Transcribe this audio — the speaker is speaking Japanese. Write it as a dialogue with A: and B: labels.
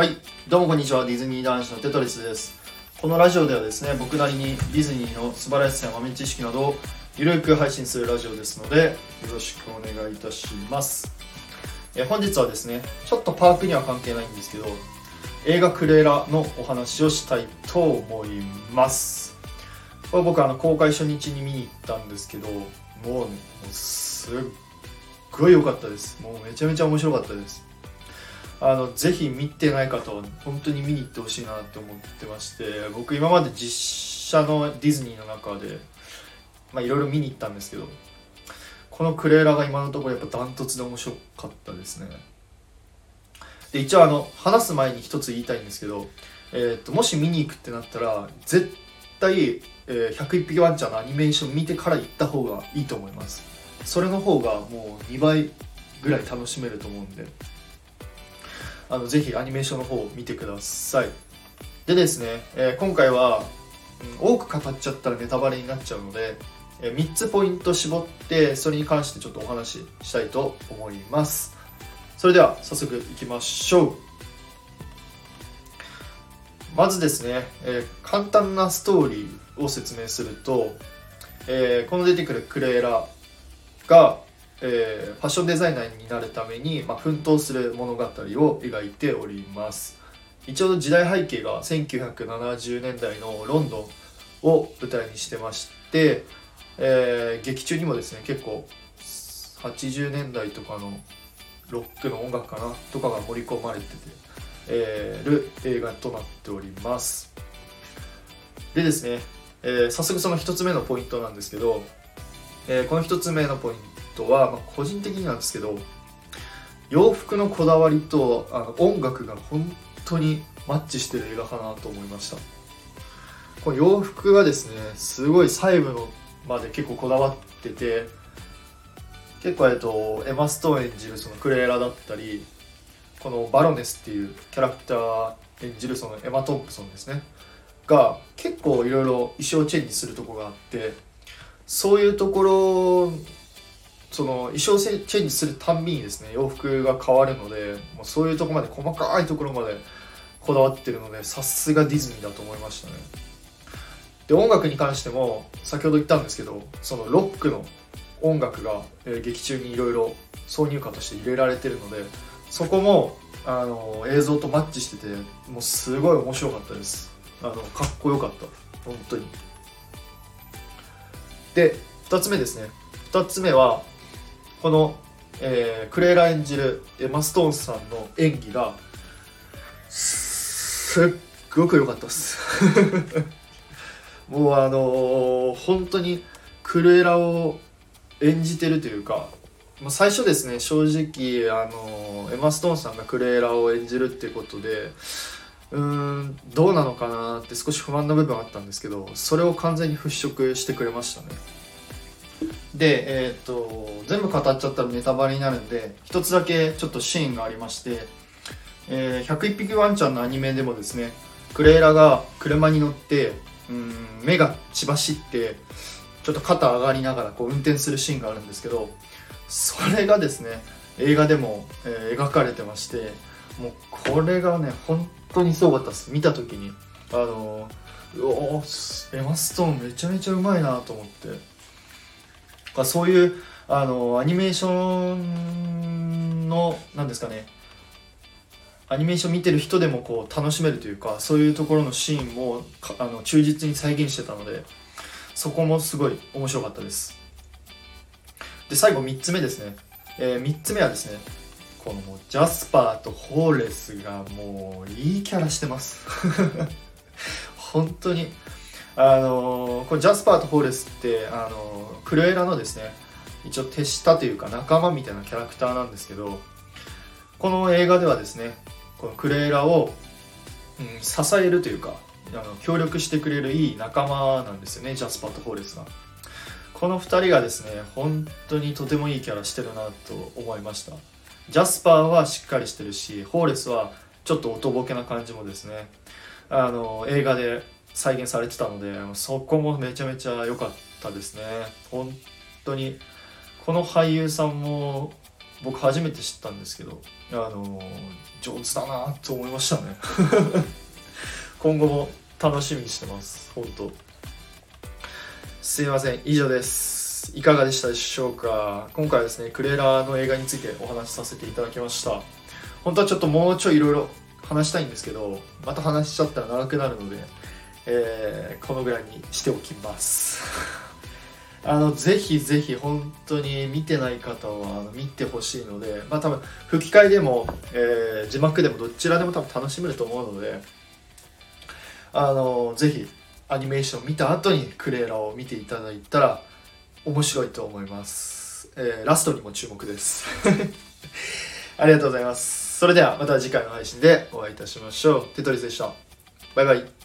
A: はいどうもこんにちは。ディズニー男子のテトリスです。このラジオではですね僕なりにディズニーの素晴らしさや豆知識などをゆるく配信するラジオですのでよろしくお願いいたします。え本日はですねちょっとパークには関係ないんですけど映画クレーラーのお話をしたいと思います。これ僕あの公開初日に見に行ったんですけどもう,、ね、すっごい良かったです。もうめちゃめちゃ面白かったです。あのぜひ見てない方は本当に見に行ってほしいなって思ってまして僕今まで実写のディズニーの中でいろいろ見に行ったんですけどこのクレーラーが今のところやっぱダントツで面白かったですね。で一応あの話す前に一つ言いたいんですけど、えーと、もし見に行くってなったら絶対、えー、101匹ワンちゃんのアニメーション見てから行った方がいいと思います。それの方がもう2倍ぐらい楽しめると思うんで。あのぜひアニメーションの方を見てください。でですね、えー、今回は、うん、多く語っちゃったらネタバレになっちゃうので、えー、3つポイント絞ってそれに関してちょっとお話ししたいと思います。それでは早速いきましょう。まずですね、えー、簡単なストーリーを説明すると、えこの出てくるクレーラがえー、ファッションデザイナーになるために、まあ、奮闘する物語を描いております。一応時代背景が1970年代のロンドンを舞台にしてまして、えー、劇中にもですね結構80年代とかのロックの音楽かなとかが盛り込まれてて、えー、る映画となっております。でですね、えー、早速その1つ目のポイントなんですけど、えー、この1つ目のポイントトは、まあ、個人的になんですけど洋服のこだわりとあの音楽が本当にマッチしてる映画かなと思いました。この洋服がですねすごい細部のまで結構こだわってて結構えっとエマ・ストーン演じるそのクレーラだったりこのバロネスっていうキャラクター演じるそのエマ・トンプソンですね。が結構いろいろ衣装チェンジするとこがあってそういうところその衣装チェンジするたんびにですね洋服が変わるのでもうそういうとこまで細かいところまでこだわってるのでさすがディズニーだと思いましたね。で音楽に関しても先ほど言ったんですけどそのロックの音楽が、えー、劇中にいろいろ挿入歌として入れられてるのでそこもあの映像とマッチしててもうすごい面白かったです。あのかっこよかった。本当に。で2つ目ですね。2つ目はこの、えー、クレイラ演じるエマ・ストーンさんの演技がすっごく良かったです。もうあのー、本当にクレイラを演じてるというか、まあ、最初ですね正直、あのー、エマ・ストーンさんがクレイラを演じるっていうことでうーんどうなのかなって少し不安な部分あったんですけどそれを完全に払拭してくれましたね。で、えー、っと全部語っちゃったらネタバレになるんで一つだけちょっとシーンがありまして、えー、101匹ワンちゃんのアニメでもですねクレイラが車に乗ってうん目が血走ってちょっと肩上がりながらこう運転するシーンがあるんですけどそれがですね映画でも、えー、描かれてましてもうこれがね本当にすごかったです。見た時にあのー、おエマストーンめちゃめちゃうまいなと思って。かそういうあのアニメーションの何ですかね。アニメーション見てる人でもこう楽しめるというかそういうところのシーンもあの忠実に再現してたのでそこもすごい面白かったです。で最後3つ目ですね、えー、3つ目はですねこのもうジャスパーとホーレスがもういいキャラしてます。本当に。あのこれジャスパーとホーレスってあのクルエラのですね一応手下というか仲間みたいなキャラクターなんですけどこの映画ではですねこのクレーラを、うん、支えるというかあの協力してくれるいい仲間なんですよねジャスパーとホーレスが。この2人がですね本当にとてもいいキャラしてるなと思いました。ジャスパーはしっかりしてるしホーレスはちょっとおとぼけな感じもですねあの映画で再現されてたのでそこもめちゃめちゃ良かったですね。本当にこの俳優さんも僕初めて知ったんですけどあの上手だなと思いましたね。今後も楽しみにしてます。本当。すいません。以上です。いかがでしたでしょうか？今回はですねクレーラーの映画についてお話しさせていただきました。本当はちょっともうちょいいろいろ話したいんですけどまた話しちゃったら長くなるので、えー、このぐらいにしておきます。あのぜひぜひ本当に見てない方は見てほしいのでまあ多分吹き替えでも、えー、字幕でもどちらでも多分楽しめると思うのであのぜひアニメーション見た後にクレーラーを見ていただいたら面白いと思います、えー、ラストにも注目です。ありがとうございます。それではまた次回の配信でお会いいたしましょう。テトリスでした。バイバイ。